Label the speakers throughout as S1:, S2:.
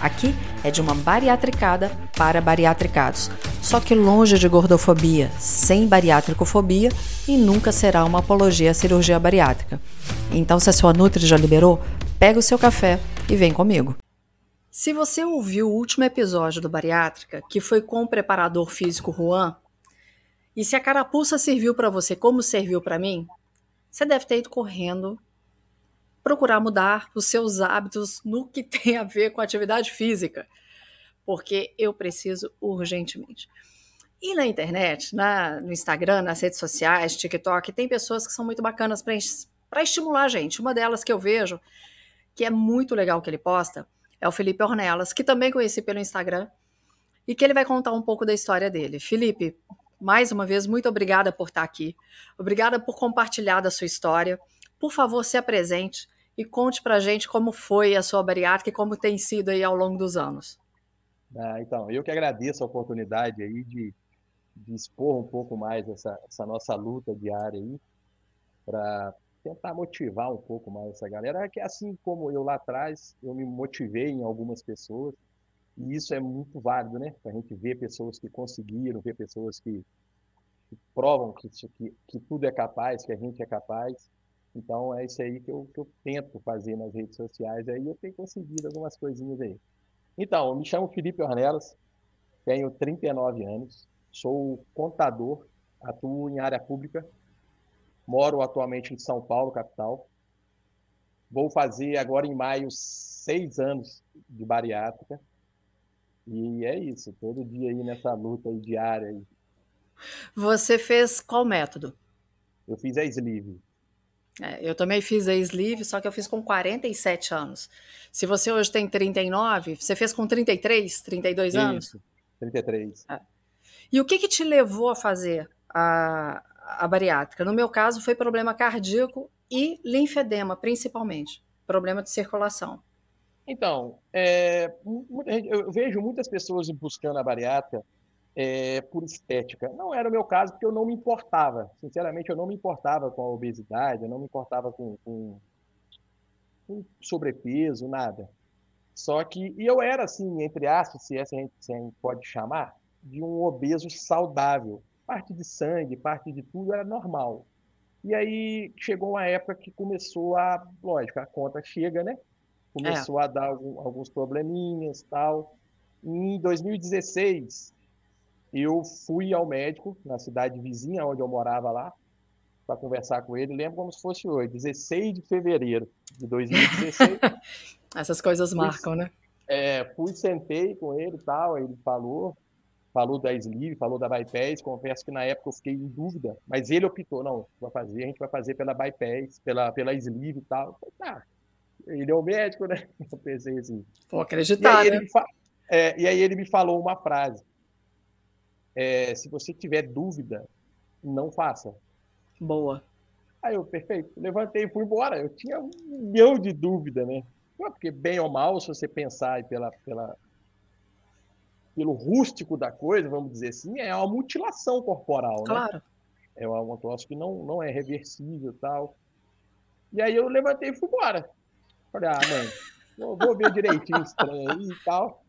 S1: Aqui é de uma bariatricada para bariatricados, só que longe de gordofobia, sem bariátricofobia e nunca será uma apologia à cirurgia bariátrica. Então, se a sua Nutri já liberou, pega o seu café e vem comigo. Se você ouviu o último episódio do Bariátrica, que foi com o preparador físico Juan, e se a carapuça serviu para você como serviu para mim, você deve ter ido correndo procurar mudar os seus hábitos no que tem a ver com atividade física, porque eu preciso urgentemente. E na internet, na, no Instagram, nas redes sociais, TikTok, tem pessoas que são muito bacanas para estimular a gente. Uma delas que eu vejo, que é muito legal que ele posta, é o Felipe Ornelas, que também conheci pelo Instagram, e que ele vai contar um pouco da história dele. Felipe, mais uma vez, muito obrigada por estar aqui. Obrigada por compartilhar da sua história. Por favor, se apresente e conte para gente como foi a sua bariátrica e como tem sido aí ao longo dos anos.
S2: Ah, então, eu que agradeço a oportunidade aí de, de expor um pouco mais essa, essa nossa luta diária aí, para tentar motivar um pouco mais essa galera, que assim como eu lá atrás, eu me motivei em algumas pessoas, e isso é muito válido, né? Para a gente ver pessoas que conseguiram, ver pessoas que, que provam que, que, que tudo é capaz, que a gente é capaz, então é isso aí que eu, que eu tento fazer nas redes sociais, aí eu tenho conseguido algumas coisinhas aí. Então, eu me chamo Felipe Ornelas, tenho 39 anos, sou contador, atuo em área pública, moro atualmente em São Paulo, capital. Vou fazer agora em maio seis anos de bariátrica. E é isso, todo dia aí nessa luta aí diária. Aí.
S1: Você fez qual método?
S2: Eu fiz a sleeve.
S1: É, eu também fiz a sleeve, só que eu fiz com 47 anos. Se você hoje tem 39, você fez com 33, 32 Isso, anos?
S2: 33.
S1: É. E o que, que te levou a fazer a, a bariátrica? No meu caso, foi problema cardíaco e linfedema, principalmente. Problema de circulação.
S2: Então, é, eu vejo muitas pessoas buscando a bariátrica é, por estética. Não era o meu caso, porque eu não me importava. Sinceramente, eu não me importava com a obesidade, eu não me importava com, com, com sobrepeso, nada. Só que, e eu era assim, entre aspas, se essa a gente, se a gente pode chamar, de um obeso saudável. Parte de sangue, parte de tudo era normal. E aí chegou uma época que começou a, lógico, a conta chega, né? Começou é. a dar algum, alguns probleminhas tal. Em 2016, eu fui ao médico na cidade vizinha, onde eu morava lá, para conversar com ele. Lembro como se fosse hoje, 16 de fevereiro de 2016.
S1: Essas coisas marcam, né?
S2: É, fui, sentei com ele e tal, ele falou, falou da Sleeve, falou da Bypass, confesso que na época eu fiquei em dúvida, mas ele optou, não, vai fazer, a gente vai fazer pela Bypass, pela, pela Sleeve e tal. falei, tá, ele é o médico, né? Eu pensei assim.
S1: Pô, acreditar, e
S2: aí, né? é, e aí ele me falou uma frase, é, se você tiver dúvida, não faça.
S1: Boa.
S2: Aí eu, perfeito, levantei e fui embora. Eu tinha um milhão de dúvida, né? Porque bem ou mal, se você pensar pela, pela, pelo rústico da coisa, vamos dizer assim, é uma mutilação corporal, né?
S1: Claro.
S2: É um troço que não, não é reversível tal. E aí eu levantei e fui embora. Falei, ah, mãe, vou, ver direitinho trem aí e tal.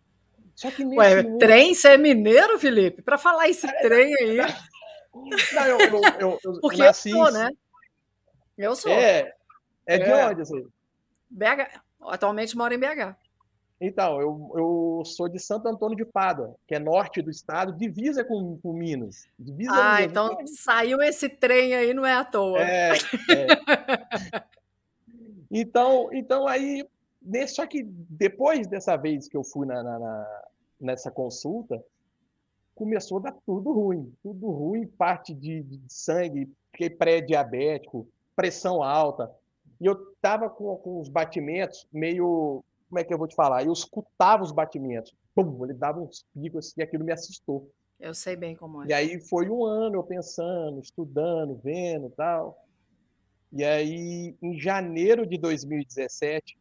S1: Só que nesse Ué, mundo... trem, você é mineiro, Felipe? Para falar esse é, trem aí.
S2: Não, eu, eu, eu, eu
S1: Porque nasci... eu sou, né? Eu sou.
S2: É, é de é. onde, assim?
S1: BH. Atualmente moro em BH.
S2: Então, eu, eu sou de Santo Antônio de Pada, que é norte do estado, divisa com, com Minas. Divisa
S1: ah, Minas. então saiu esse trem aí, não é à toa.
S2: É, é. então, então aí, só que depois dessa vez que eu fui na, na, na nessa consulta, começou a dar tudo ruim, tudo ruim, parte de, de sangue, fiquei pré-diabético, pressão alta, e eu tava com, com os batimentos meio, como é que eu vou te falar? Eu escutava os batimentos, pum, ele dava uns picos e aquilo me assustou.
S1: Eu sei bem como é.
S2: E aí foi um ano eu pensando, estudando, vendo tal. E aí, em janeiro de 2017,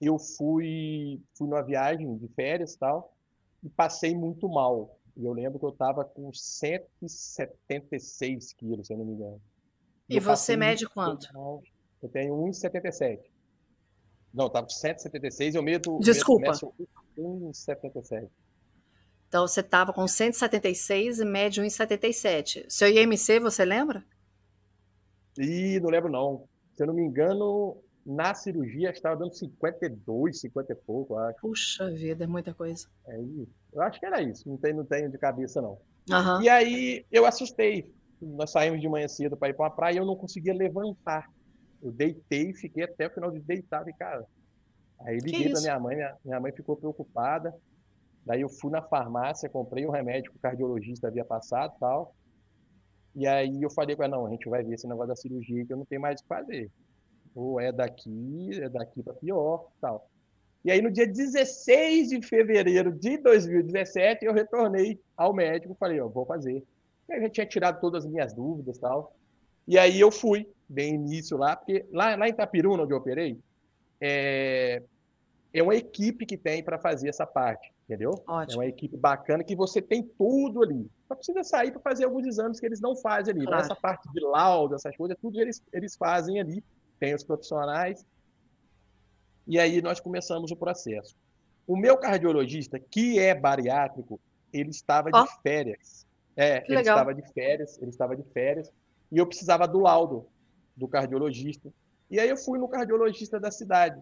S2: eu fui, fui numa viagem de férias tal, e passei muito mal. E eu lembro que eu estava com 176 quilos, se eu não me engano.
S1: E, e você mede quanto?
S2: Mal. Eu tenho 1,77. Não, estava com 176, eu medo.
S1: Desculpa.
S2: 1,77.
S1: Então você estava com 176 e mede 1,77. Seu IMC, você lembra?
S2: Ih, não lembro não. Se eu não me engano, na cirurgia estava dando 52, 50 e pouco, acho.
S1: Puxa vida, é muita coisa.
S2: É. Eu acho que era isso, não tenho, não tenho de cabeça não.
S1: Uhum.
S2: E aí eu assustei. Nós saímos de manhã cedo para ir para uma praia e eu não conseguia levantar. Eu deitei e fiquei até o final de deitar e cara. Aí liguei para minha mãe, minha, minha mãe ficou preocupada. Daí eu fui na farmácia, comprei um remédio que o cardiologista havia passado tal. E aí eu falei com ela, não, a gente vai ver esse negócio da cirurgia que eu não tenho mais o que fazer. Ou é daqui, é daqui para pior tal. E aí no dia 16 de fevereiro de 2017 eu retornei ao médico, falei, ó, vou fazer. E aí a gente tinha tirado todas as minhas dúvidas tal. E aí eu fui, bem início lá, porque lá, lá em Itapiruna, onde eu operei, é, é uma equipe que tem para fazer essa parte, entendeu?
S1: Ótimo.
S2: É uma equipe bacana que você tem tudo ali. Só precisa sair para fazer alguns exames que eles não fazem ali. Né? Claro. Essa parte de laudo, essas coisas, tudo eles, eles fazem ali. Tem os profissionais. E aí nós começamos o processo. O meu cardiologista, que é bariátrico, ele estava oh. de férias. É, que ele legal. estava de férias, ele estava de férias. E eu precisava do laudo do cardiologista. E aí eu fui no cardiologista da cidade.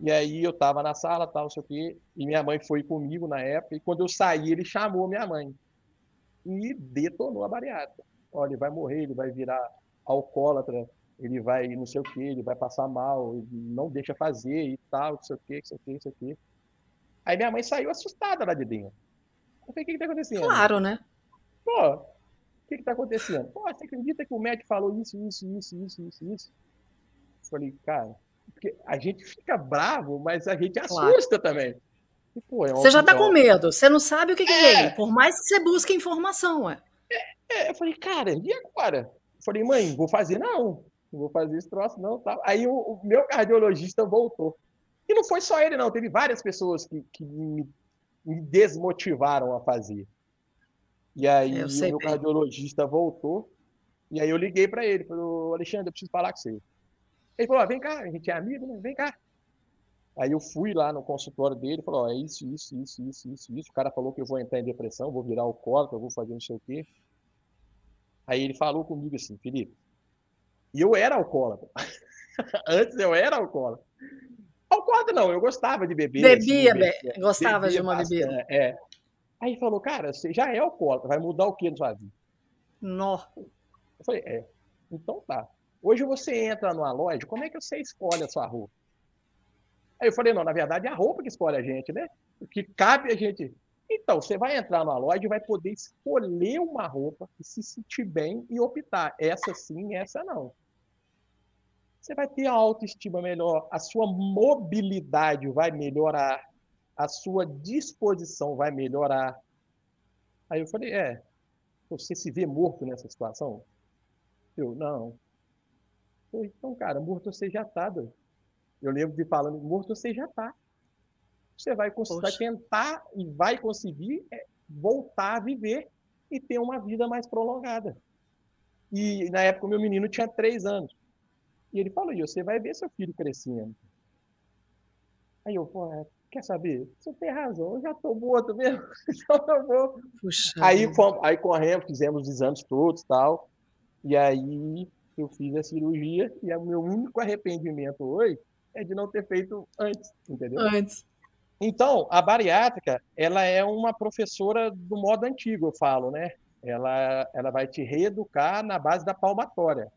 S2: E aí eu tava na sala, tal, não sei o quê, e minha mãe foi comigo na época, e quando eu saí, ele chamou minha mãe. E detonou a bariátrica. Olha, ele vai morrer, ele vai virar alcoólatra, ele vai não sei o quê, ele vai passar mal, ele não deixa fazer e tal, não sei o quê, não sei o quê, não sei o quê. Aí minha mãe saiu assustada lá de dentro. Eu falei, o que que tá acontecendo?
S1: Claro, né?
S2: Pô, o que que tá acontecendo? Pô, você acredita que o médico falou isso, isso, isso, isso, isso, isso? Eu falei, cara, porque a gente fica bravo, mas a gente assusta claro. também.
S1: E, pô, é você já tá com medo, você não sabe o que, que é. por mais que você busque informação. É.
S2: É, eu falei, cara, e agora? Eu falei, mãe, vou fazer não, não vou fazer esse troço não. Tá. Aí o, o, meu cardiologista voltou. E não foi só ele não, teve várias pessoas que, que me, me desmotivaram a fazer. E aí o meu bem. cardiologista voltou, e aí eu liguei para ele, falei, Alexandre, eu preciso falar com você. Ele falou, ah, vem cá, a gente é amigo, né? Vem cá. Aí eu fui lá no consultório dele, falou, oh, é isso, isso, isso, isso, isso, isso. O cara falou que eu vou entrar em depressão, vou virar alcoólatra, vou fazer não sei o quê. Aí ele falou comigo assim, Felipe, e eu era alcoólatra. Antes eu era alcoólatra. Alcoólatra não, eu gostava de beber.
S1: Bebia, assim, bebia gostava bebia de uma bastante, bebida.
S2: É. Aí falou, cara, você já é alcoólatra, vai mudar o que na sua vida?
S1: Nó.
S2: Eu falei, é, então tá. Hoje você entra numa loja, como é que você escolhe a sua roupa? Aí eu falei, não, na verdade é a roupa que escolhe a gente, né? O que cabe a gente. Então, você vai entrar numa loja e vai poder escolher uma roupa e se sentir bem e optar. Essa sim, essa não. Você vai ter a autoestima melhor, a sua mobilidade vai melhorar, a sua disposição vai melhorar. Aí eu falei, é, você se vê morto nessa situação? Eu, não, então, cara, morto você já tá, doido. Eu lembro de falando, morto você já tá. Você vai, vai tentar e vai conseguir é, voltar a viver e ter uma vida mais prolongada. E na época o meu menino tinha três anos. E ele falou, e você vai ver seu filho crescendo. Aí eu, pô, é, quer saber? Você tem razão, eu já tô morto mesmo. então eu vou. Puxa, aí, aí corremos, fizemos os exames todos tal. E aí eu fiz a cirurgia e o meu único arrependimento hoje é de não ter feito antes, entendeu?
S1: Antes.
S2: Então, a bariátrica, ela é uma professora do modo antigo, eu falo, né? Ela, ela vai te reeducar na base da palmatória.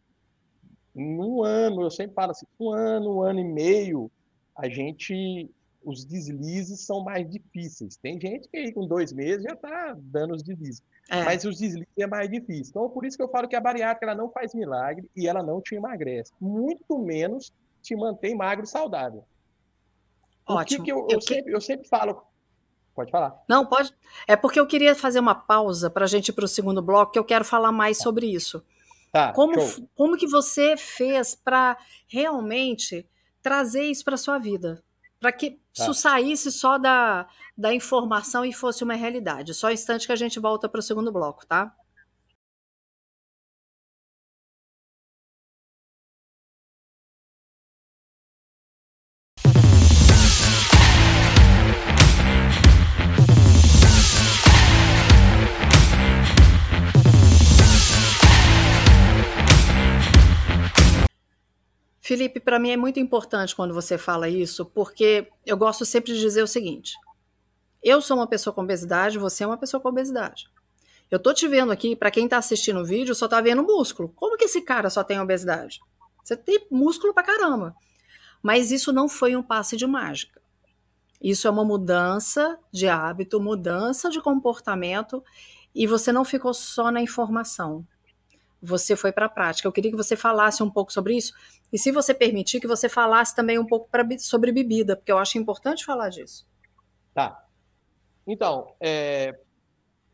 S2: Em um ano, eu sempre falo assim, um ano, um ano e meio, a gente, os deslizes são mais difíceis. Tem gente que aí com dois meses já está dando os deslizes. É. Mas os deslizes é mais difícil. Então, por isso que eu falo que a bariátrica ela não faz milagre e ela não te emagrece. Muito menos te mantém magro e saudável. Ótimo. Que que eu, eu, eu, sempre, eu sempre falo Pode falar.
S1: Não, pode. É porque eu queria fazer uma pausa para a gente ir para o segundo bloco, que eu quero falar mais sobre isso.
S2: Tá,
S1: como, como que você fez para realmente trazer isso para sua vida? Para que tá. isso saísse só da, da informação e fosse uma realidade. Só um instante que a gente volta para o segundo bloco, tá? Felipe, para mim é muito importante quando você fala isso, porque eu gosto sempre de dizer o seguinte: eu sou uma pessoa com obesidade, você é uma pessoa com obesidade. Eu tô te vendo aqui, para quem tá assistindo o vídeo, só tá vendo músculo. Como que esse cara só tem obesidade? Você tem músculo pra caramba. Mas isso não foi um passe de mágica. Isso é uma mudança de hábito, mudança de comportamento, e você não ficou só na informação. Você foi para a prática. Eu queria que você falasse um pouco sobre isso, e se você permitir, que você falasse também um pouco pra, sobre bebida, porque eu acho importante falar disso.
S2: Tá. Então, é,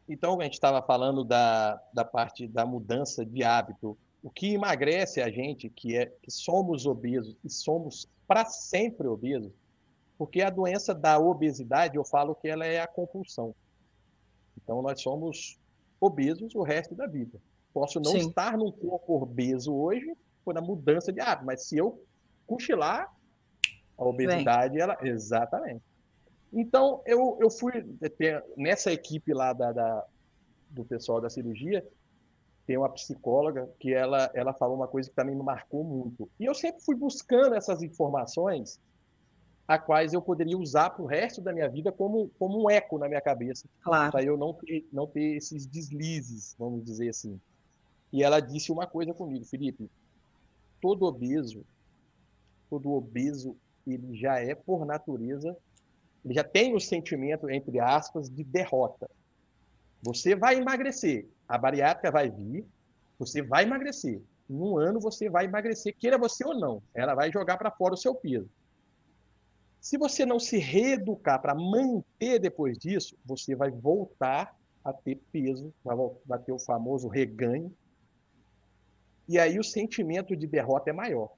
S2: então a gente estava falando da, da parte da mudança de hábito. O que emagrece a gente, que é que somos obesos e somos para sempre obesos, porque a doença da obesidade, eu falo que ela é a compulsão. Então nós somos obesos o resto da vida. Posso não Sim. estar num corpo obeso hoje, por a mudança de hábito. Mas se eu cochilar, a obesidade, Vem. ela. Exatamente. Então, eu, eu fui. Nessa equipe lá da, da, do pessoal da cirurgia, tem uma psicóloga que ela, ela falou uma coisa que também me marcou muito. E eu sempre fui buscando essas informações a quais eu poderia usar para o resto da minha vida como, como um eco na minha cabeça.
S1: Claro.
S2: Para eu não ter, não ter esses deslizes, vamos dizer assim. E ela disse uma coisa comigo, Felipe, todo obeso, todo obeso, ele já é por natureza, ele já tem o sentimento, entre aspas, de derrota. Você vai emagrecer, a bariátrica vai vir, você vai emagrecer. Em um ano você vai emagrecer, queira você ou não. Ela vai jogar para fora o seu peso. Se você não se reeducar para manter depois disso, você vai voltar a ter peso, vai ter o famoso reganho, e aí o sentimento de derrota é maior.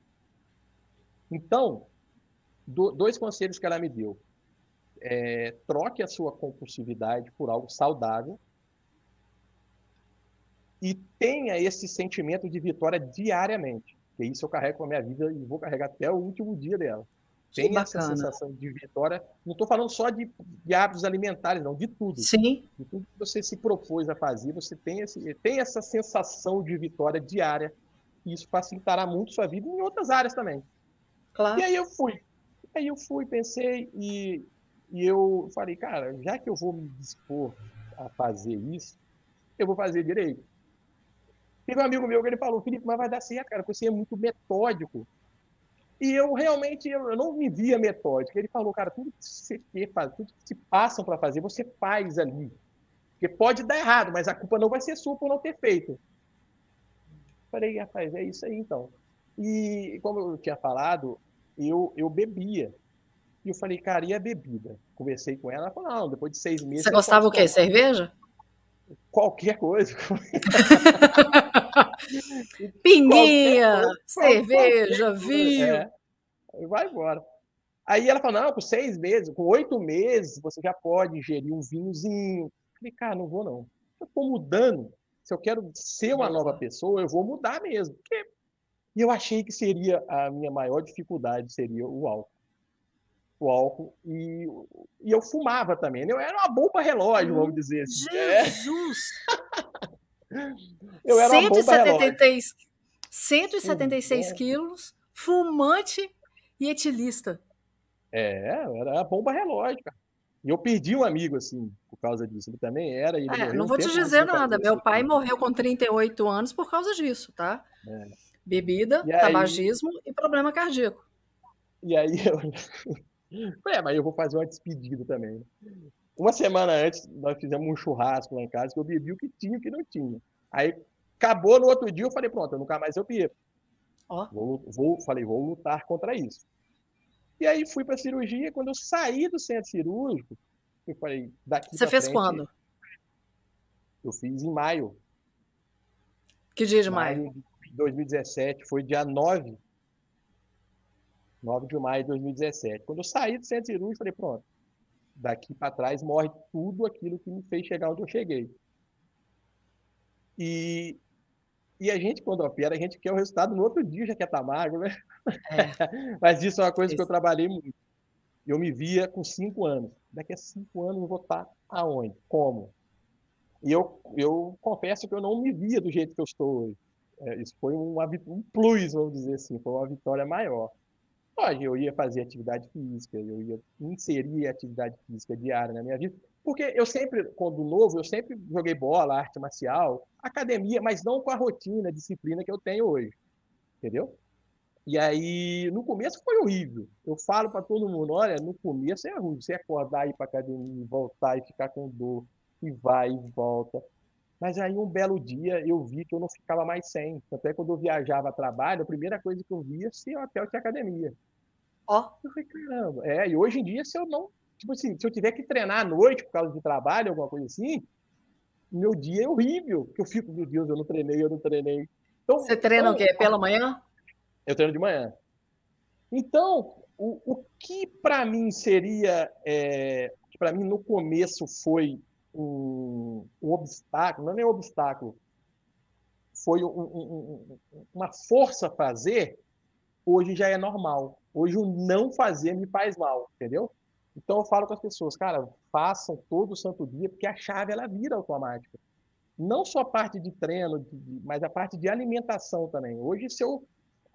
S2: Então, do, dois conselhos que ela me deu. É, troque a sua compulsividade por algo saudável e tenha esse sentimento de vitória diariamente. Que isso eu carrego com a minha vida e vou carregar até o último dia dela.
S1: Que Tem essa
S2: sensação de vitória. Não estou falando só de, de, hábitos alimentares, não, de tudo.
S1: Sim.
S2: De tudo que você se propôs a fazer, você tem, esse, tem essa sensação de vitória diária. E isso facilitará muito sua vida em outras áreas também.
S1: Claro.
S2: E aí eu fui. Aí eu fui, pensei e, e eu falei, cara, já que eu vou me dispor a fazer isso, eu vou fazer direito. Teve um amigo meu que ele falou, Felipe, mas vai dar certo, cara, porque você é muito metódico. E eu realmente eu, não me via metódico. Ele falou, cara, tudo que você quer fazer, tudo que te passam para fazer, você faz ali. Porque pode dar errado, mas a culpa não vai ser sua por não ter feito. Falei, rapaz, é isso aí então. E como eu tinha falado, eu, eu bebia. E eu falei, cara, e a bebida? Conversei com ela, ela falou, não, depois de seis meses.
S1: Você gostava o quê? Cerveja?
S2: Qualquer coisa.
S1: Pinguinha, cerveja, qualquer vinho. É,
S2: vai embora. Aí ela falou, não, com seis meses, com oito meses, você já pode ingerir um vinhozinho. falei, cara, não vou não. Eu estou mudando. Se eu quero ser uma nova pessoa, eu vou mudar mesmo. Porque... E eu achei que seria a minha maior dificuldade, seria o álcool. O álcool. E, e eu fumava também. Né? Eu era uma bomba relógio, vamos dizer assim.
S1: Jesus!
S2: É. eu era 173,
S1: 176 quilos, fumante e etilista.
S2: É, era a bomba relógio, cara. E eu perdi um amigo, assim, por causa disso. Ele também era. Ele
S1: é, não vou te dizer nada. Meu pai morreu com 38 anos por causa disso, tá? É. Bebida, e tabagismo aí... e problema cardíaco.
S2: E aí eu. é, mas eu vou fazer uma despedida também. Né? Uma semana antes, nós fizemos um churrasco lá em casa que eu bebi o que tinha e o que não tinha. Aí acabou no outro dia, eu falei, pronto, eu nunca mais eu bebo. Vou, vou, falei, vou lutar contra isso. E aí fui para a cirurgia. Quando eu saí do centro cirúrgico, Eu falei, daqui
S1: Você fez
S2: frente,
S1: quando?
S2: Eu fiz em maio.
S1: Que dia de maio?
S2: maio de 2017, foi dia 9. 9 de maio de 2017. Quando eu saí do centro cirúrgico, falei, pronto, daqui para trás morre tudo aquilo que me fez chegar onde eu cheguei. E, e a gente, quando opera, a gente quer o resultado no outro dia, já quer estar tá magro, né? É. Mas isso é uma coisa isso. que eu trabalhei muito. Eu me via com cinco anos. Daqui a cinco anos eu vou estar aonde? Como? E eu, eu confesso que eu não me via do jeito que eu estou hoje. É, isso foi um, um plus, vamos dizer assim, foi uma vitória maior. Hoje eu ia fazer atividade física, eu ia inserir atividade física diária na minha vida, porque eu sempre, quando novo, eu sempre joguei bola, arte marcial, academia, mas não com a rotina, a disciplina que eu tenho hoje. Entendeu? E aí, no começo foi horrível. Eu falo para todo mundo: olha, no começo é ruim. Você acordar, ir para academia, voltar e ficar com dor, e vai e volta. Mas aí, um belo dia, eu vi que eu não ficava mais sem. Até quando eu viajava a trabalho, a primeira coisa que eu via se o hotel tinha academia. Ó. Oh. Eu falei, caramba. É, e hoje em dia, se eu não. Tipo assim, se eu tiver que treinar à noite por causa de trabalho, alguma coisa assim, meu dia é horrível. Porque eu fico, meu Deus, eu não treinei, eu não treinei.
S1: Então, Você treina então, o quê? Pela manhã?
S2: Eu treino de manhã. Então, o, o que para mim seria. É, para mim no começo foi um, um, obstáculo, não é nem um obstáculo, foi um, um, uma força fazer, hoje já é normal. Hoje o não fazer me faz mal, entendeu? Então eu falo com as pessoas, cara, façam todo santo dia, porque a chave ela vira automática. Não só a parte de treino, mas a parte de alimentação também. Hoje, se eu,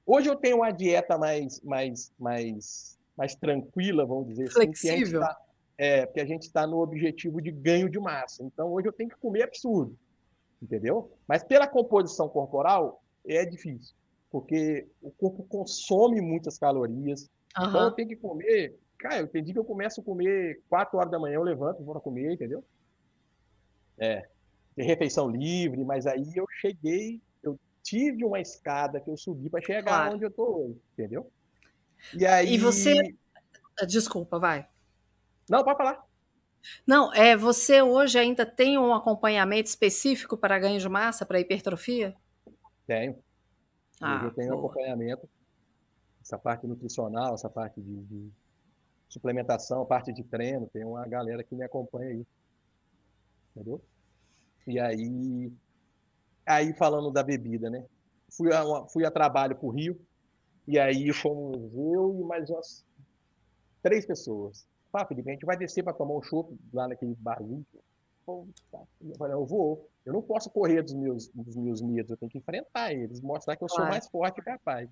S2: hoje eu tenho uma dieta mais, mais, mais, mais tranquila, vamos dizer
S1: Flexível.
S2: assim. Flexível. Tá, é, porque a gente está no objetivo de ganho de massa. Então hoje eu tenho que comer absurdo, entendeu? Mas pela composição corporal é difícil porque o corpo consome muitas calorias. Uhum. Então eu tenho que comer. Cara, eu entendi que eu começo a comer 4 horas da manhã, eu levanto, vou comer, entendeu? É. Tem refeição livre, mas aí eu cheguei, tive uma escada que eu subi para chegar claro. onde eu tô hoje, entendeu?
S1: E aí. E você. Desculpa, vai.
S2: Não, pode falar.
S1: Não, é você hoje ainda tem um acompanhamento específico para ganho de massa, para hipertrofia?
S2: Tenho. Ah, eu tenho boa. acompanhamento, essa parte nutricional, essa parte de, de, suplementação, a parte de treino, tem uma galera que me acompanha aí. Entendeu? E aí, aí falando da bebida, né? Fui a, fui a trabalho para o Rio, e aí fomos eu e mais umas três pessoas. Ah, Felipe, a gente vai descer para tomar um chopp lá naquele barzinho. Eu falei, eu vou. Eu não posso correr dos meus, dos meus medos, eu tenho que enfrentar eles, mostrar que eu sou claro. mais forte e capaz.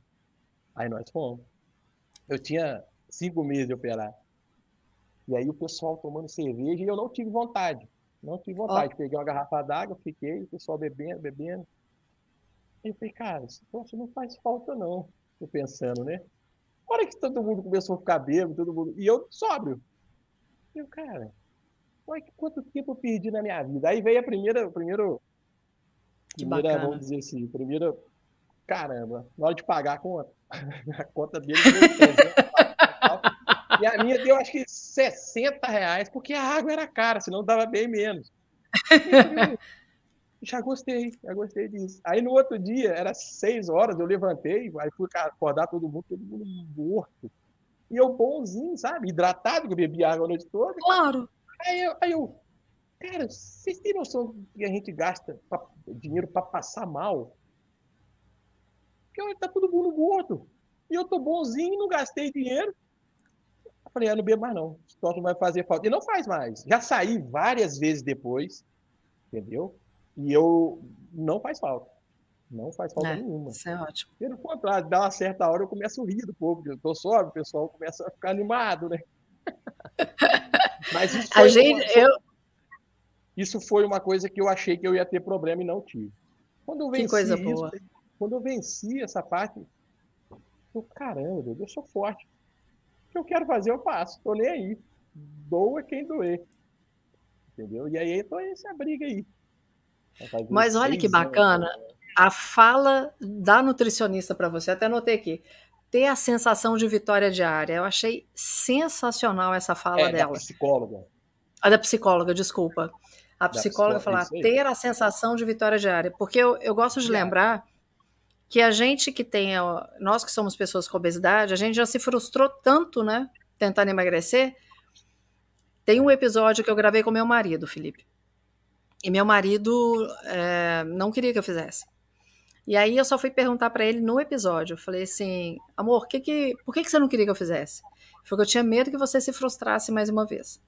S2: Aí nós fomos. Eu tinha cinco meses de operar. E aí o pessoal tomando cerveja e eu não tive vontade. Não tive vontade. Oh. Peguei uma garrafa d'água, fiquei, o pessoal bebendo, bebendo. E eu falei, cara, esse troço não faz falta, não. Tô pensando, né? A hora que todo mundo começou a ficar bêbado, todo mundo. E eu sóbrio. E eu, cara, Olha quanto tempo eu perdi na minha vida. Aí veio a primeira, o primeiro, que primeira, bacana. vamos dizer assim, primeira, caramba, na hora de pagar a conta, a conta dele e a minha deu acho que 60 reais, porque a água era cara, senão dava bem menos. já gostei, já gostei disso. Aí no outro dia, era seis horas, eu levantei, aí fui acordar todo mundo, todo mundo morto. E eu bonzinho, sabe? Hidratado, que eu bebi água a noite toda.
S1: Claro.
S2: Aí eu, aí eu cara, vocês têm noção que a gente gasta pra, dinheiro para passar mal? Porque tá todo mundo gordo. E eu tô bonzinho, não gastei dinheiro. Eu falei, ah, não bebo mais não. Isso não vai fazer falta. E não faz mais. Já saí várias vezes depois, entendeu? E eu não faz falta. Não faz falta é, nenhuma.
S1: Isso é ótimo.
S2: Pelo contrário, dá uma certa hora eu começo a rir do povo. Eu tô sóbrio, o pessoal começa a ficar animado, né? Mas isso foi, gente, uma, eu... isso foi uma coisa que eu achei que eu ia ter problema e não tive. Quando eu venci
S1: que coisa
S2: isso,
S1: boa.
S2: quando eu venci essa parte, eu, caramba, eu sou forte. Que eu quero fazer, eu faço. Tô nem aí. Doa quem doer. Entendeu? E aí, tô essa briga aí.
S1: Mas olha que bacana. Anos, a fala da nutricionista para você, até anotei aqui ter a sensação de vitória diária. Eu achei sensacional essa fala
S2: é,
S1: dela.
S2: Da psicóloga.
S1: A da psicóloga, desculpa. A psicóloga falar ter a sensação de vitória diária. Porque eu, eu gosto de lembrar que a gente que tem, nós que somos pessoas com obesidade, a gente já se frustrou tanto, né? Tentando emagrecer. Tem um episódio que eu gravei com meu marido, Felipe. E meu marido é, não queria que eu fizesse. E aí eu só fui perguntar para ele no episódio. Eu falei assim, amor, que que, por que, que você não queria que eu fizesse? Falou que eu tinha medo que você se frustrasse mais uma vez.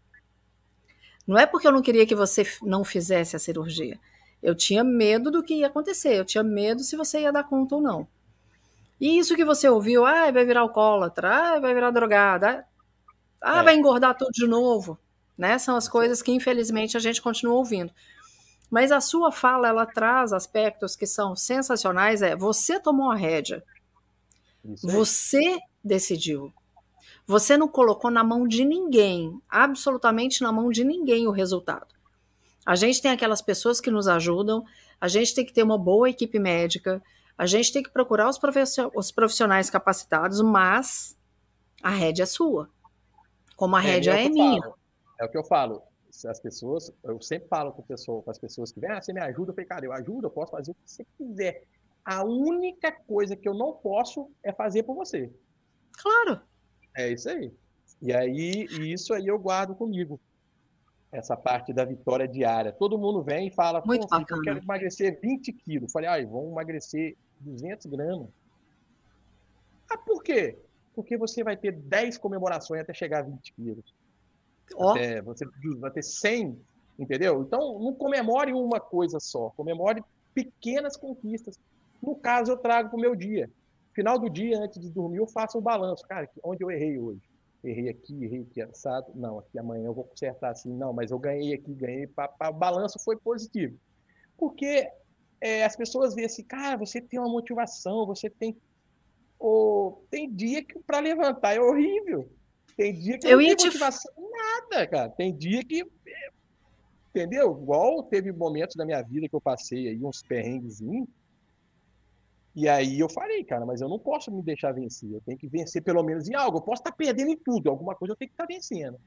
S1: Não é porque eu não queria que você não fizesse a cirurgia. Eu tinha medo do que ia acontecer. Eu tinha medo se você ia dar conta ou não. E isso que você ouviu, ah, vai virar alcoólatra, ah, vai virar drogada, ah, é. vai engordar tudo de novo. Né? São as coisas que, infelizmente, a gente continua ouvindo. Mas a sua fala, ela traz aspectos que são sensacionais. É, você tomou a rédea. Você decidiu. Você não colocou na mão de ninguém, absolutamente na mão de ninguém o resultado. A gente tem aquelas pessoas que nos ajudam, a gente tem que ter uma boa equipe médica, a gente tem que procurar os profissionais capacitados, mas a rédea é sua. Como a é, rédea é, é minha.
S2: Falo. É o que eu falo as pessoas, eu sempre falo com, pessoa, com as pessoas que vêm, ah, você me ajuda? Eu falei, cara, eu ajudo, eu posso fazer o que você quiser. A única coisa que eu não posso é fazer por você.
S1: Claro.
S2: É isso aí. E aí, e isso aí eu guardo comigo. Essa parte da vitória diária. Todo mundo vem e fala,
S1: Muito Pô, eu
S2: quero emagrecer 20 quilos. Falei, ah, vão emagrecer 200 gramas. Ah, por quê? Porque você vai ter 10 comemorações até chegar a 20 quilos. Oh. Até, você vai ter 100, entendeu? Então, não comemore uma coisa só, comemore pequenas conquistas. No caso, eu trago para o meu dia. Final do dia, antes de dormir, eu faço um balanço. Cara, onde eu errei hoje? Errei aqui, errei aqui, assado. Não, aqui amanhã eu vou consertar assim. Não, mas eu ganhei aqui, ganhei. O balanço foi positivo. Porque é, as pessoas veem assim, cara, você tem uma motivação, você tem. Oh, tem dia que para levantar é horrível. Tem dia que eu não tem motivação te... nada, cara. Tem dia que. Entendeu? Igual teve momentos da minha vida que eu passei aí, uns perrenguezinhos. E aí eu falei, cara, mas eu não posso me deixar vencer. Eu tenho que vencer pelo menos em algo. Eu posso estar perdendo em tudo. Alguma coisa eu tenho que estar vencendo.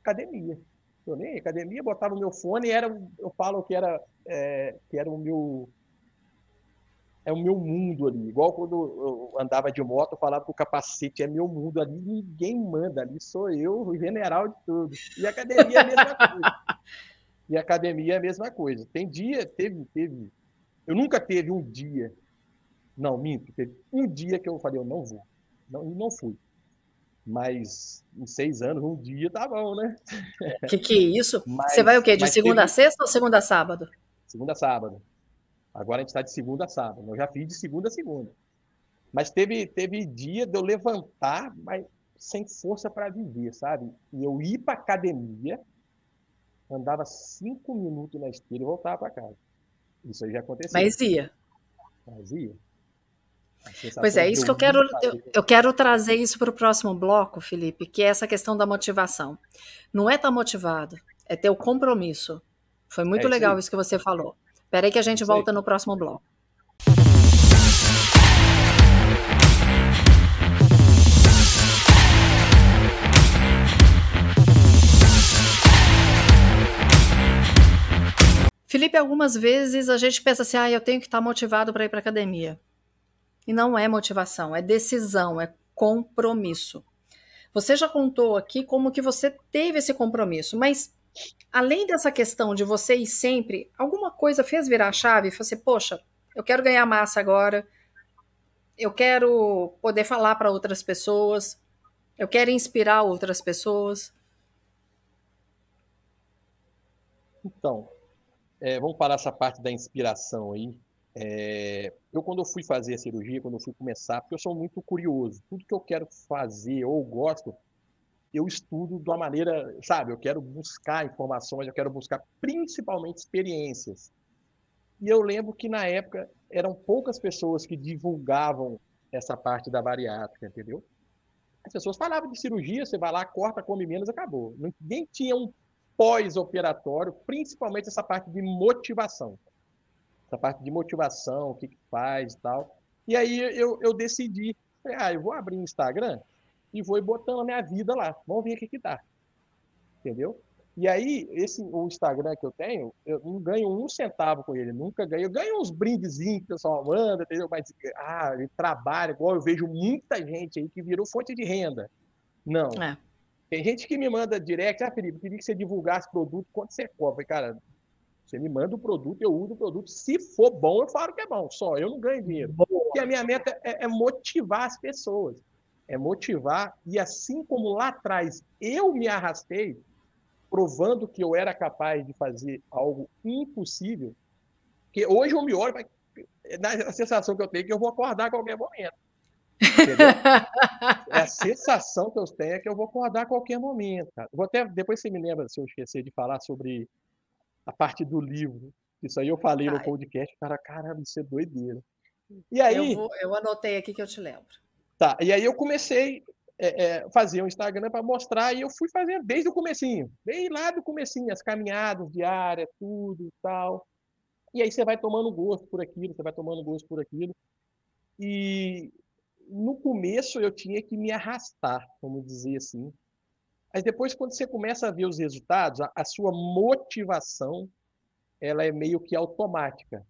S2: Academia. Eu nem academia, botava o meu fone e era, eu falo que era, é, que era o meu é o meu mundo ali. Igual quando eu andava de moto, eu falava que o capacete é meu mundo ali, ninguém manda, ali sou eu, o general de tudo. E academia é a mesma coisa. E academia é a mesma coisa. Tem dia, teve, teve. Eu nunca teve um dia. Não, minto, teve um dia que eu falei, eu não vou. Não, não fui. Mas em seis anos, um dia tá bom, né?
S1: Que que é isso? Mas, Você vai o quê? De segunda teve... a sexta ou segunda a sábado?
S2: Segunda a sábado. Agora a gente está de segunda a sábado. Eu já fiz de segunda a segunda. Mas teve, teve dia de eu levantar, mas sem força para viver, sabe? E eu ir para academia, andava cinco minutos na esteira e voltava para casa. Isso aí já aconteceu.
S1: Mas ia.
S2: Mas ia.
S1: Pois é, isso que eu quero, eu, eu quero trazer isso para o próximo bloco, Felipe, que é essa questão da motivação. Não é estar motivado, é ter o compromisso. Foi muito é legal isso que você falou. Espera aí que a gente volta no próximo bloco. Felipe, algumas vezes a gente pensa assim, ah, eu tenho que estar motivado para ir para academia. E não é motivação, é decisão, é compromisso. Você já contou aqui como que você teve esse compromisso, mas além dessa questão de você ir sempre, alguma coisa fez virar a chave? Você, poxa, eu quero ganhar massa agora, eu quero poder falar para outras pessoas, eu quero inspirar outras pessoas.
S2: Então, é, vamos parar essa parte da inspiração aí. É, eu, quando eu fui fazer a cirurgia, quando eu fui começar, porque eu sou muito curioso, tudo que eu quero fazer ou gosto, eu estudo de uma maneira, sabe, eu quero buscar informações, eu quero buscar principalmente experiências. E eu lembro que na época eram poucas pessoas que divulgavam essa parte da bariátrica, entendeu? As pessoas falavam de cirurgia, você vai lá, corta, come menos, acabou. Ninguém tinha um pós-operatório, principalmente essa parte de motivação. Essa parte de motivação, o que, que faz e tal. E aí eu, eu decidi, ah, eu vou abrir Instagram, e vou botando a minha vida lá. Vamos ver o que que dá. Entendeu? E aí, esse, o Instagram que eu tenho, eu não ganho um centavo com ele, nunca ganho. Eu ganho uns brindezinhos que o pessoal manda, entendeu? Mas, ah, ele trabalha, igual eu vejo muita gente aí que virou fonte de renda. Não. É. Tem gente que me manda direct, ah, Felipe, queria que você divulgasse produto, quanto você cobra? Cara, você me manda o produto, eu uso o produto. Se for bom, eu falo que é bom, só. Eu não ganho dinheiro. Porque a minha meta é, é motivar as pessoas. É motivar, e assim como lá atrás eu me arrastei, provando que eu era capaz de fazer algo impossível, que hoje eu me olho, a sensação que eu tenho é que eu vou acordar a qualquer momento. Entendeu? é a sensação que eu tenho é que eu vou acordar a qualquer momento. Cara. Vou até, depois você me lembra, se eu esquecer de falar sobre a parte do livro. Isso aí eu falei Ai. no podcast, cara, caramba, isso é doideira.
S1: E aí. Eu, vou, eu anotei aqui que eu te lembro.
S2: Tá, e aí eu comecei é, é, fazer um Instagram para mostrar e eu fui fazendo desde o comecinho, bem lá do comecinho, as caminhadas diárias, tudo e tal. E aí você vai tomando gosto por aquilo, você vai tomando gosto por aquilo. E no começo eu tinha que me arrastar, vamos dizer assim. Mas depois, quando você começa a ver os resultados, a, a sua motivação ela é meio que automática.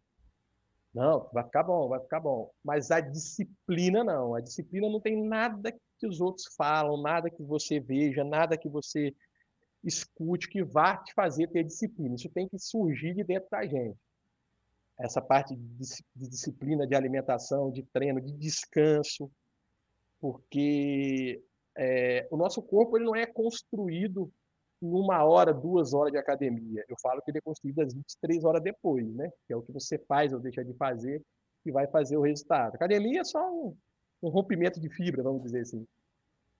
S2: Não, vai ficar bom, vai ficar bom. Mas a disciplina não. A disciplina não tem nada que os outros falam, nada que você veja, nada que você escute que vá te fazer ter disciplina. Isso tem que surgir de dentro da gente. Essa parte de, disciplina de alimentação, de treino, de descanso, porque é, o nosso corpo ele não é construído em uma hora, duas horas de academia. Eu falo que ele é construído às 23 horas depois, né? Que é o que você faz ou deixa de fazer que vai fazer o resultado. academia é só um, um rompimento de fibra, vamos dizer assim.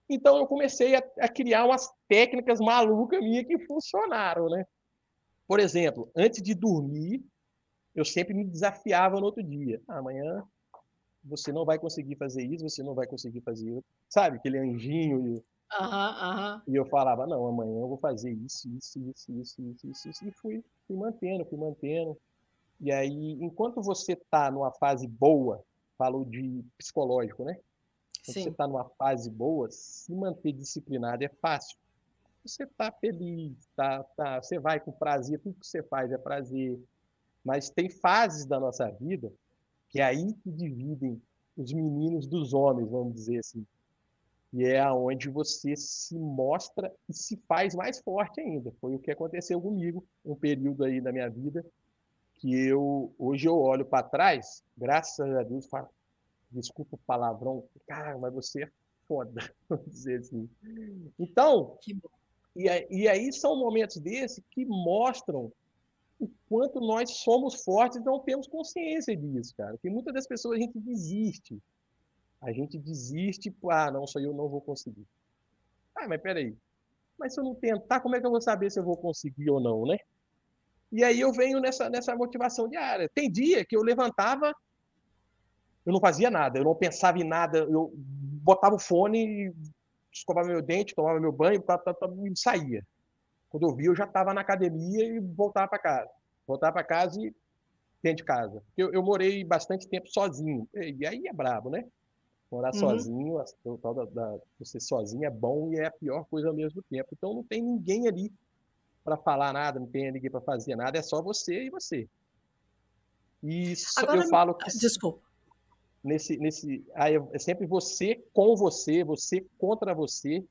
S2: Então eu comecei a, a criar umas técnicas malucas minhas que funcionaram, né? Por exemplo, antes de dormir, eu sempre me desafiava no outro dia. Ah, amanhã você não vai conseguir fazer isso, você não vai conseguir fazer isso. Sabe, aquele anjinho e
S1: Uhum,
S2: E eu falava, não, amanhã eu vou fazer isso, isso, isso, isso, isso, isso, isso. E fui, fui mantendo, fui mantendo. E aí, enquanto você está numa fase boa, falo de psicológico, né? Quando Sim. você está numa fase boa, se manter disciplinado é fácil. Você está feliz, tá, tá, você vai com prazer, tudo que você faz é prazer. Mas tem fases da nossa vida que é aí que dividem os meninos dos homens, vamos dizer assim e é aonde você se mostra e se faz mais forte ainda. Foi o que aconteceu comigo, um período aí da minha vida, que eu hoje eu olho para trás, graças a Deus, falo, desculpa o palavrão, cara, mas você é foda, vamos dizer assim. Então, e, e aí são momentos desses que mostram o quanto nós somos fortes e não temos consciência disso, cara. Porque muitas das pessoas a gente desiste a gente desiste, ah, não, aí eu não vou conseguir. Ah, mas peraí. Mas se eu não tentar, como é que eu vou saber se eu vou conseguir ou não, né? E aí eu venho nessa, nessa motivação diária. Tem dia que eu levantava, eu não fazia nada, eu não pensava em nada, eu botava o fone, escovava meu dente, tomava meu banho tá, tá, tá, e saía. Quando eu vi, eu já estava na academia e voltava para casa. Voltava para casa e dentro de casa. Eu, eu morei bastante tempo sozinho. E aí é brabo, né? Morar uhum. sozinho, o tal da, da, você sozinho é bom e é a pior coisa ao mesmo tempo. Então não tem ninguém ali para falar nada, não tem ninguém para fazer nada, é só você e você. E Agora, eu falo que.
S1: Desculpa.
S2: Nesse, nesse, aí é sempre você com você, você contra você,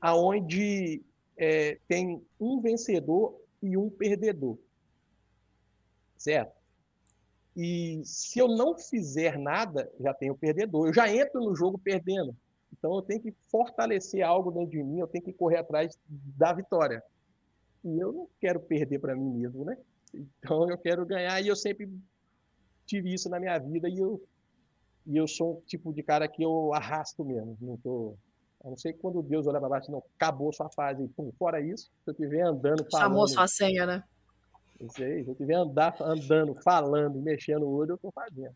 S2: aonde é, tem um vencedor e um perdedor. Certo? E se eu não fizer nada, já tenho perdedor. Eu já entro no jogo perdendo. Então eu tenho que fortalecer algo dentro de mim, eu tenho que correr atrás da vitória. E eu não quero perder para mim mesmo, né? Então eu quero ganhar e eu sempre tive isso na minha vida e eu e eu sou um tipo de cara que eu arrasto mesmo. Não tô não sei quando Deus olhar para baixo, não, acabou sua fase. Pum, fora isso, se eu estiver andando,
S1: falando... Chamou sua senha, né?
S2: Não sei, se eu estiver andar, andando, falando, mexendo o olho, eu estou fazendo.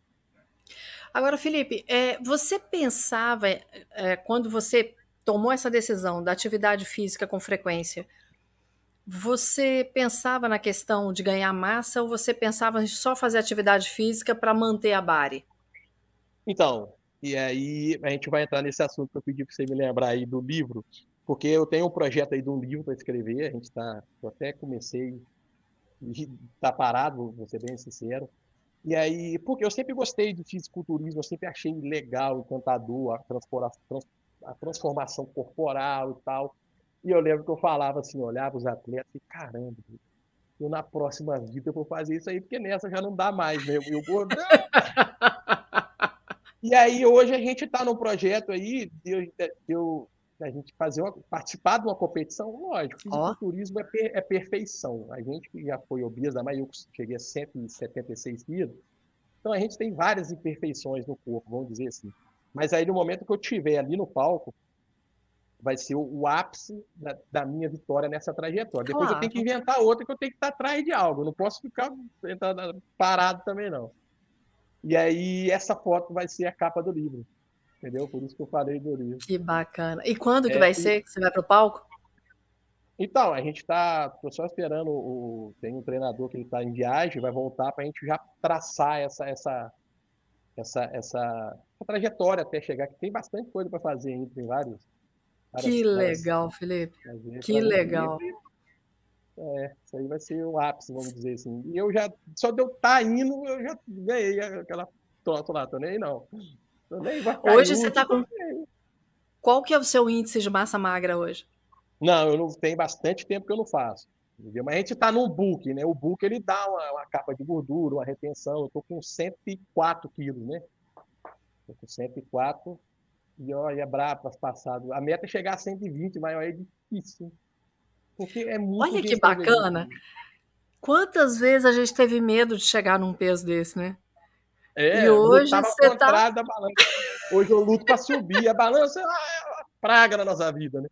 S1: Agora, Felipe, é, você pensava, é, quando você tomou essa decisão da atividade física com frequência, você pensava na questão de ganhar massa ou você pensava em só fazer atividade física para manter a bari?
S2: Então, e aí a gente vai entrar nesse assunto que eu pedi para você me lembrar aí do livro, porque eu tenho um projeto aí de um livro para escrever, a gente está, eu até comecei, está parado, vou ser bem sincero, e aí, porque eu sempre gostei de fisiculturismo, eu sempre achei legal, encantador, a, a transformação corporal e tal, e eu lembro que eu falava assim, olhava os atletas e caramba, eu na próxima vida eu vou fazer isso aí, porque nessa já não dá mais, né? Eu gordão. e aí hoje a gente está num projeto aí, eu, eu a gente fazer uma, participar de uma competição, lógico, fisiculturismo oh. é, per, é perfeição. A gente que já foi obesa, mas eu cheguei a 176 quilos, então a gente tem várias imperfeições no corpo, vamos dizer assim. Mas aí no momento que eu estiver ali no palco, vai ser o, o ápice da, da, minha vitória nessa trajetória. Depois claro. eu tenho que inventar outra que eu tenho que estar atrás de algo. Eu não posso ficar parado também, não. E aí essa foto vai ser a capa do livro entendeu? Por isso que eu falei do livro.
S1: Que bacana. E quando que é, vai ser que você vai para o palco?
S2: Então, a gente está, só esperando o tem um treinador que está em viagem, vai voltar para a gente já traçar essa essa essa essa, essa trajetória até chegar que tem bastante coisa para fazer ainda, tem vários.
S1: que legal, Felipe. Que legal.
S2: É, isso aí vai ser o ápice, vamos dizer assim. E eu já, só de eu estar tá indo, eu já ganhei aquela troca lá, tô nem aí não.
S1: Hoje você está com. Qual que é o seu índice de massa magra hoje?
S2: Não, eu não tenho bastante tempo que eu não faço. Entendeu? Mas a gente está no book, né? O book ele dá uma, uma, capa de gordura, uma retenção. Eu estou com 104 quilos, né? Estou com 104 e olha, brabo passado. A meta é chegar a 120, mas é difícil. Porque é muito
S1: Olha que bacana. Quantas vezes a gente teve medo de chegar num peso desse, né?
S2: É, e hoje você tá... da balança. Hoje eu luto para subir. A balança é uma praga na nossa vida, né?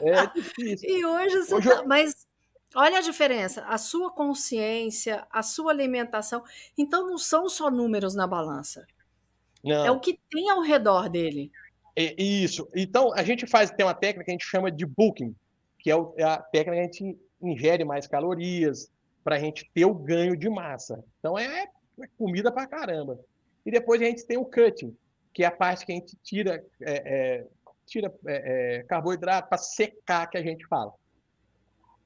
S1: É difícil. E hoje você hoje tá... eu... Mas olha a diferença. A sua consciência, a sua alimentação. Então não são só números na balança. Não. É o que tem ao redor dele.
S2: É isso. Então a gente faz, tem uma técnica que a gente chama de booking, que é, é a técnica que a gente ingere mais calorias para a gente ter o ganho de massa. Então é é comida pra caramba. E depois a gente tem o cutting, que é a parte que a gente tira, é, é, tira é, é carboidrato para secar, que a gente fala.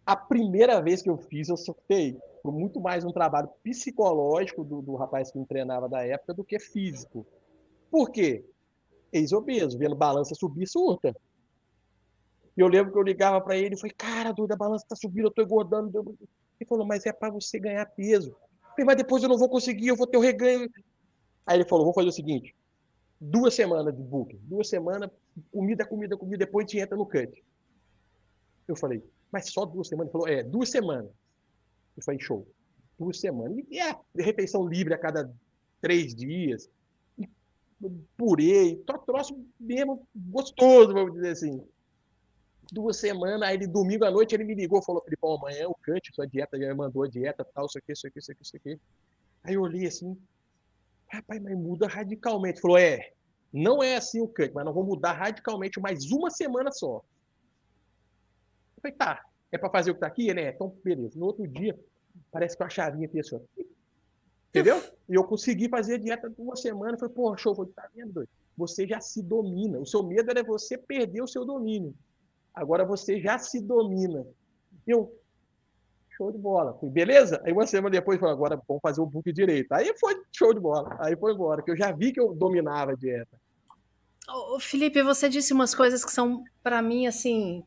S2: A primeira vez que eu fiz, eu surtei. Foi muito mais um trabalho psicológico do, do rapaz que me treinava da época do que físico. Por quê? Ex-obeso, vendo balança subir, surta. E eu lembro que eu ligava para ele e falei, cara, doido, a balança tá subindo, eu tô engordando. Ele falou, mas é para você ganhar peso mas depois eu não vou conseguir, eu vou ter o reganho. Aí ele falou: vou fazer o seguinte: duas semanas de booking, duas semanas, comida, comida, comida, depois a gente entra no cut. Eu falei, mas só duas semanas? Ele falou: é, duas semanas. Eu falei: show, duas semanas. E é refeição livre a cada três dias, purê, troço mesmo gostoso, vamos dizer assim duas semanas, aí ele, domingo à noite, ele me ligou, falou, Filipão, amanhã é o cut, sua dieta já mandou a dieta, tal, isso aqui, isso aqui, isso aqui, isso aqui. Aí eu olhei assim, rapaz, mas muda radicalmente. Falou, é, não é assim o cut, mas nós vamos mudar radicalmente mais uma semana só. Eu falei, tá, é para fazer o que tá aqui, né? Então, beleza. No outro dia, parece que a chavinha fez assim, Entendeu? E eu consegui fazer a dieta uma semana. Falei, pô, show, falei, tá vendo, doido? Você já se domina. O seu medo era você perder o seu domínio. Agora você já se domina. Eu, show de bola. Beleza? Aí uma semana depois, falei, agora vamos fazer o book direito. Aí foi show de bola. Aí foi embora, que eu já vi que eu dominava a dieta.
S1: Ô, Felipe, você disse umas coisas que são, para mim, assim,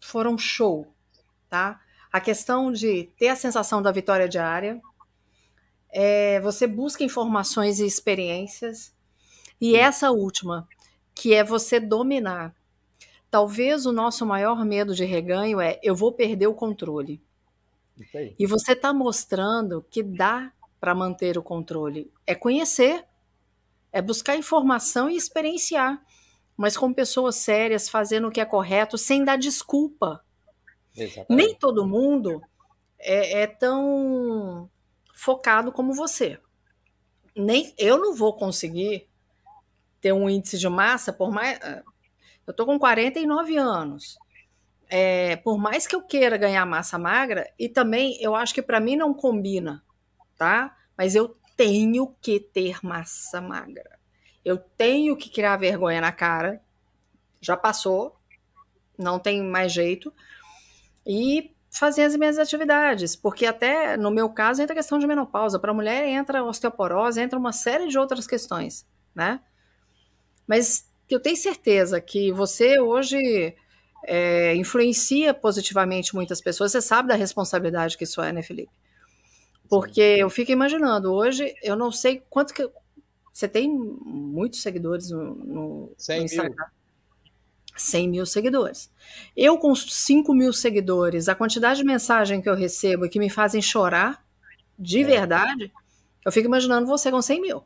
S1: foram show, tá? A questão de ter a sensação da vitória diária, é, você busca informações e experiências, e essa última, que é você dominar. Talvez o nosso maior medo de reganho é eu vou perder o controle. E você está mostrando que dá para manter o controle. É conhecer, é buscar informação e experienciar, mas com pessoas sérias, fazendo o que é correto, sem dar desculpa. Exatamente. Nem todo mundo é, é tão focado como você. Nem eu não vou conseguir ter um índice de massa por mais eu tô com 49 anos. É, por mais que eu queira ganhar massa magra, e também eu acho que para mim não combina, tá? Mas eu tenho que ter massa magra. Eu tenho que criar vergonha na cara. Já passou, não tem mais jeito. E fazer as minhas atividades, porque até no meu caso entra a questão de menopausa, para a mulher entra osteoporose, entra uma série de outras questões, né? Mas eu tenho certeza que você hoje é, influencia positivamente muitas pessoas, você sabe da responsabilidade que isso é, né, Felipe? Porque eu fico imaginando, hoje eu não sei quanto que. Você tem muitos seguidores no, no,
S2: 100 no Instagram. Mil.
S1: 100 mil seguidores. Eu, com 5 mil seguidores, a quantidade de mensagem que eu recebo e que me fazem chorar, de é. verdade, eu fico imaginando você com 100 mil.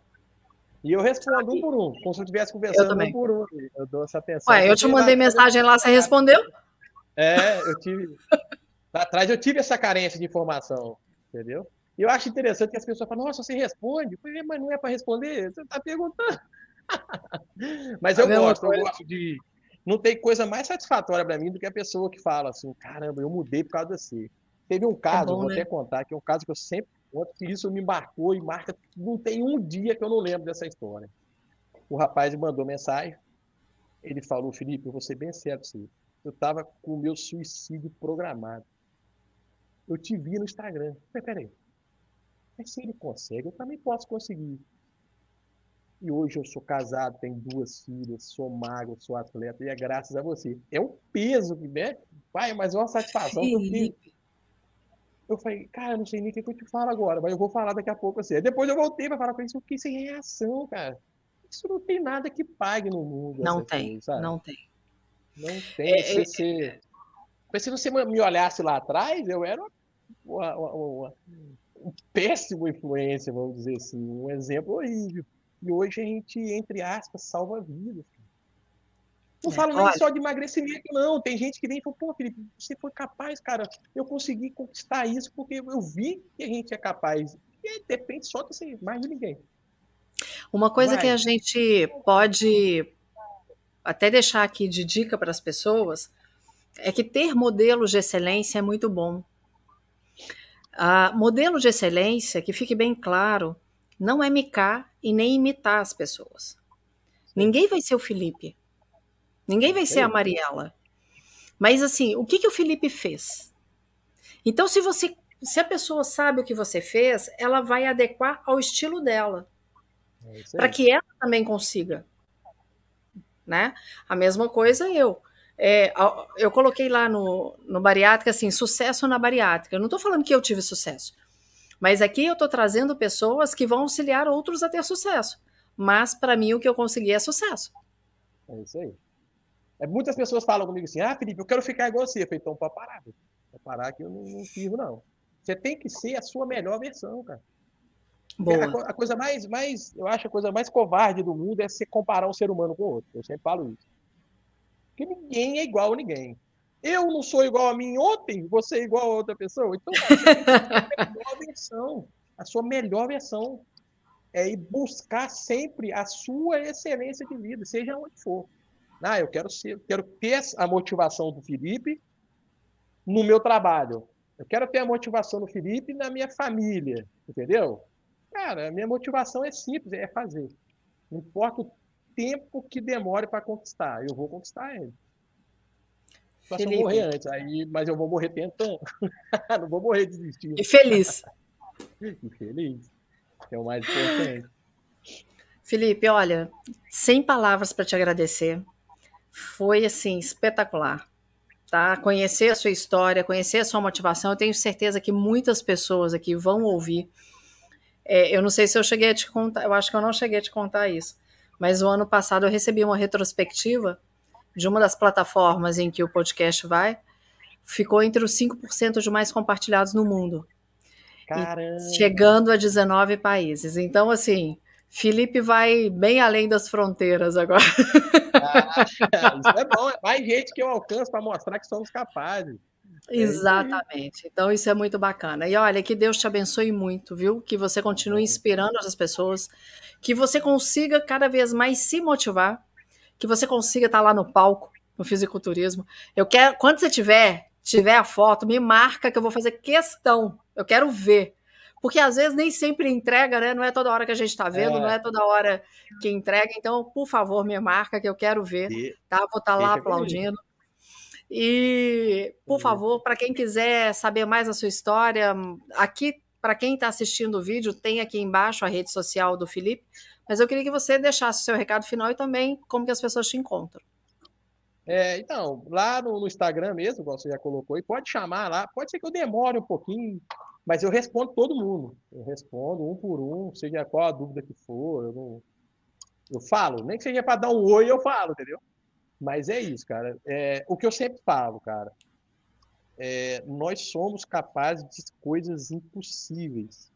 S2: E eu respondo um por um, como se eu estivesse conversando um por um. Eu dou essa atenção.
S1: Ué, eu te mandei mensagem lá, você respondeu?
S2: É, eu tive. Lá atrás eu tive essa carência de informação, entendeu? E eu acho interessante que as pessoas falam, nossa, você responde? Eu falei, mas não é para responder, você está perguntando. mas eu gosto, eu gosto de, não tem coisa mais satisfatória para mim do que a pessoa que fala assim, caramba, eu mudei por causa de você. Teve um é caso, é bom, vou né? até contar, que é um caso que eu sempre conto, que isso me marcou e marca, não tem um dia que eu não lembro dessa história. O rapaz me mandou mensagem, ele falou, Felipe, eu vou ser bem certo você. Eu estava com o meu suicídio programado. Eu te vi no Instagram. Peraí, mas se ele consegue, eu também posso conseguir. E hoje eu sou casado, tenho duas filhas, sou magro, sou atleta, e é graças a você. É um peso, né? Pai, mas é uma satisfação. Porque eu falei, cara, não sei nem o que eu te falo agora, mas eu vou falar daqui a pouco assim. Aí depois eu voltei para falar com isso, eu fiquei sem reação, cara. Isso não tem nada que pague no mundo.
S1: Não tem, coisa, não tem.
S2: Não tem. É, se, é, você... Mas se você me olhasse lá atrás, eu era uma, uma, uma, um péssimo influência, vamos dizer assim, um exemplo horrível. E hoje a gente, entre aspas, salva vidas. Não é, falo nem olha... só de emagrecimento, não. Tem gente que vem e fala, pô, Felipe, você foi capaz, cara. Eu consegui conquistar isso porque eu vi que a gente é capaz. E depende só de você, mais de ninguém.
S1: Uma coisa Vai. que a gente pode até deixar aqui de dica para as pessoas é que ter modelos de excelência é muito bom. Uh, modelo de excelência, que fique bem claro, não é micar e nem imitar as pessoas. Ninguém vai ser o Felipe. Ninguém vai ser a Mariela. Mas assim, o que, que o Felipe fez? Então, se você, se a pessoa sabe o que você fez, ela vai adequar ao estilo dela, é para que ela também consiga, né? A mesma coisa eu. É, eu coloquei lá no, no bariátrica assim, sucesso na bariátrica. Eu não estou falando que eu tive sucesso. Mas aqui eu estou trazendo pessoas que vão auxiliar outros a ter sucesso. Mas para mim o que eu consegui é sucesso.
S2: É isso aí. É, muitas pessoas falam comigo assim: ah, Felipe, eu quero ficar igual você. Eu falei, então, para parar. Para parar que eu não, não não. Você tem que ser a sua melhor versão, cara.
S1: Boa.
S2: A, a, coisa mais, mais, eu acho a coisa mais covarde do mundo é se comparar um ser humano com o outro. Eu sempre falo isso. Porque ninguém é igual a ninguém. Eu não sou igual a mim ontem, você é igual a outra pessoa. Então, a melhor versão. A sua melhor versão. É ir buscar sempre a sua excelência de vida, seja onde for. Ah, eu quero ser, quero ter a motivação do Felipe no meu trabalho. Eu quero ter a motivação do Felipe na minha família, entendeu? Cara, a minha motivação é simples, é fazer. Não importa o tempo que demore para conquistar, eu vou conquistar ele. Só se eu morrer antes, aí, mas eu vou morrer tentando. não vou morrer desistindo.
S1: E feliz.
S2: e feliz. É o mais importante.
S1: Felipe, olha, sem palavras para te agradecer. Foi assim espetacular. Tá? Conhecer a sua história, conhecer a sua motivação. Eu tenho certeza que muitas pessoas aqui vão ouvir. É, eu não sei se eu cheguei a te contar, eu acho que eu não cheguei a te contar isso. Mas o ano passado eu recebi uma retrospectiva de uma das plataformas em que o podcast vai, ficou entre os 5% de mais compartilhados no mundo. Chegando a 19 países. Então, assim, Felipe vai bem além das fronteiras agora.
S2: Ah, isso é bom, é mais gente que eu alcanço para mostrar que somos capazes.
S1: É Exatamente. Então, isso é muito bacana. E olha, que Deus te abençoe muito, viu? Que você continue inspirando as pessoas, que você consiga cada vez mais se motivar que você consiga estar lá no palco, no fisiculturismo. Eu quero, quando você tiver, tiver a foto, me marca que eu vou fazer questão. Eu quero ver. Porque às vezes nem sempre entrega, né? Não é toda hora que a gente está vendo, é. não é toda hora que entrega. Então, por favor, me marca que eu quero ver, tá? Vou estar tá lá aplaudindo. E, por favor, para quem quiser saber mais a sua história, aqui, para quem está assistindo o vídeo, tem aqui embaixo a rede social do Felipe. Mas eu queria que você deixasse o seu recado final e também como que as pessoas te encontram.
S2: É, então, lá no, no, Instagram mesmo, igual você já colocou, e pode chamar lá, pode ser que eu demore um pouquinho, mas eu respondo todo mundo. Eu respondo um por um, seja qual a dúvida que for. Eu, não... eu falo, nem que seja para dar um oi, eu falo, entendeu? Mas é isso, cara. É, o que eu sempre falo, cara, é, nós somos capazes de coisas impossíveis.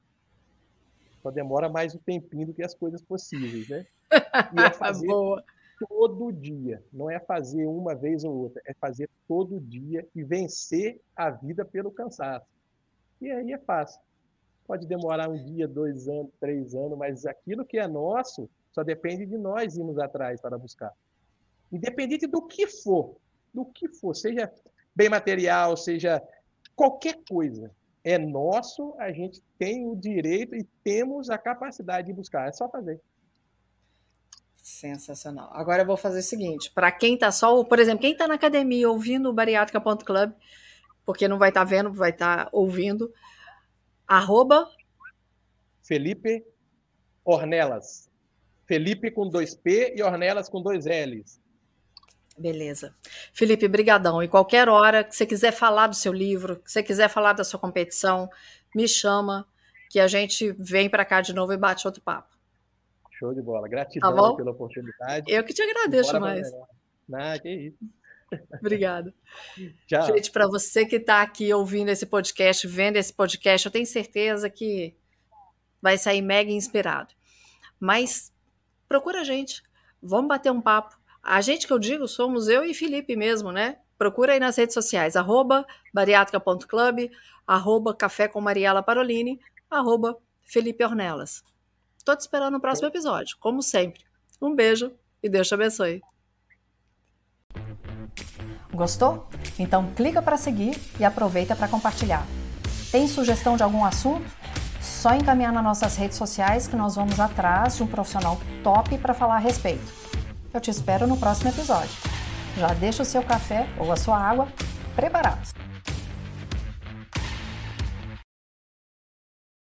S2: Só demora mais um tempinho do que as coisas possíveis, né? E é fazer Boa. todo dia. Não é fazer uma vez ou outra, é fazer todo dia e vencer a vida pelo cansaço. E aí é fácil. Pode demorar um dia, dois anos, três anos, mas aquilo que é nosso só depende de nós irmos atrás para buscar. Independente do que for, do que for, seja bem material, seja qualquer coisa, é nosso, a gente tem o direito e temos a capacidade de buscar. É só fazer.
S1: Sensacional. Agora eu vou fazer o seguinte: para quem está só, por exemplo, quem está na academia ouvindo o bariátrica.club, porque não vai estar tá vendo, vai estar tá ouvindo, arroba
S2: Felipe Ornelas. Felipe com dois P e Ornelas com dois L's.
S1: Beleza. Felipe, brigadão. E qualquer hora que você quiser falar do seu livro, que você quiser falar da sua competição, me chama, que a gente vem para cá de novo e bate outro papo.
S2: Show de bola. Gratidão tá pela oportunidade.
S1: Eu que te agradeço mais.
S2: Ah, que isso.
S1: Obrigada. Tchau. Gente, para você que está aqui ouvindo esse podcast, vendo esse podcast, eu tenho certeza que vai sair mega inspirado. Mas procura a gente. Vamos bater um papo. A gente que eu digo somos eu e Felipe mesmo, né? Procura aí nas redes sociais, arroba bariátrica.club, arroba café com Mariela Parolini, arroba Felipe Ornelas. Tô te esperando no próximo episódio, como sempre. Um beijo e Deus te abençoe. Gostou? Então clica para seguir e aproveita para compartilhar. Tem sugestão de algum assunto? Só encaminhar nas nossas redes sociais que nós vamos atrás de um profissional top para falar a respeito. Eu te espero no próximo episódio. Já deixa o seu café ou a sua água preparados.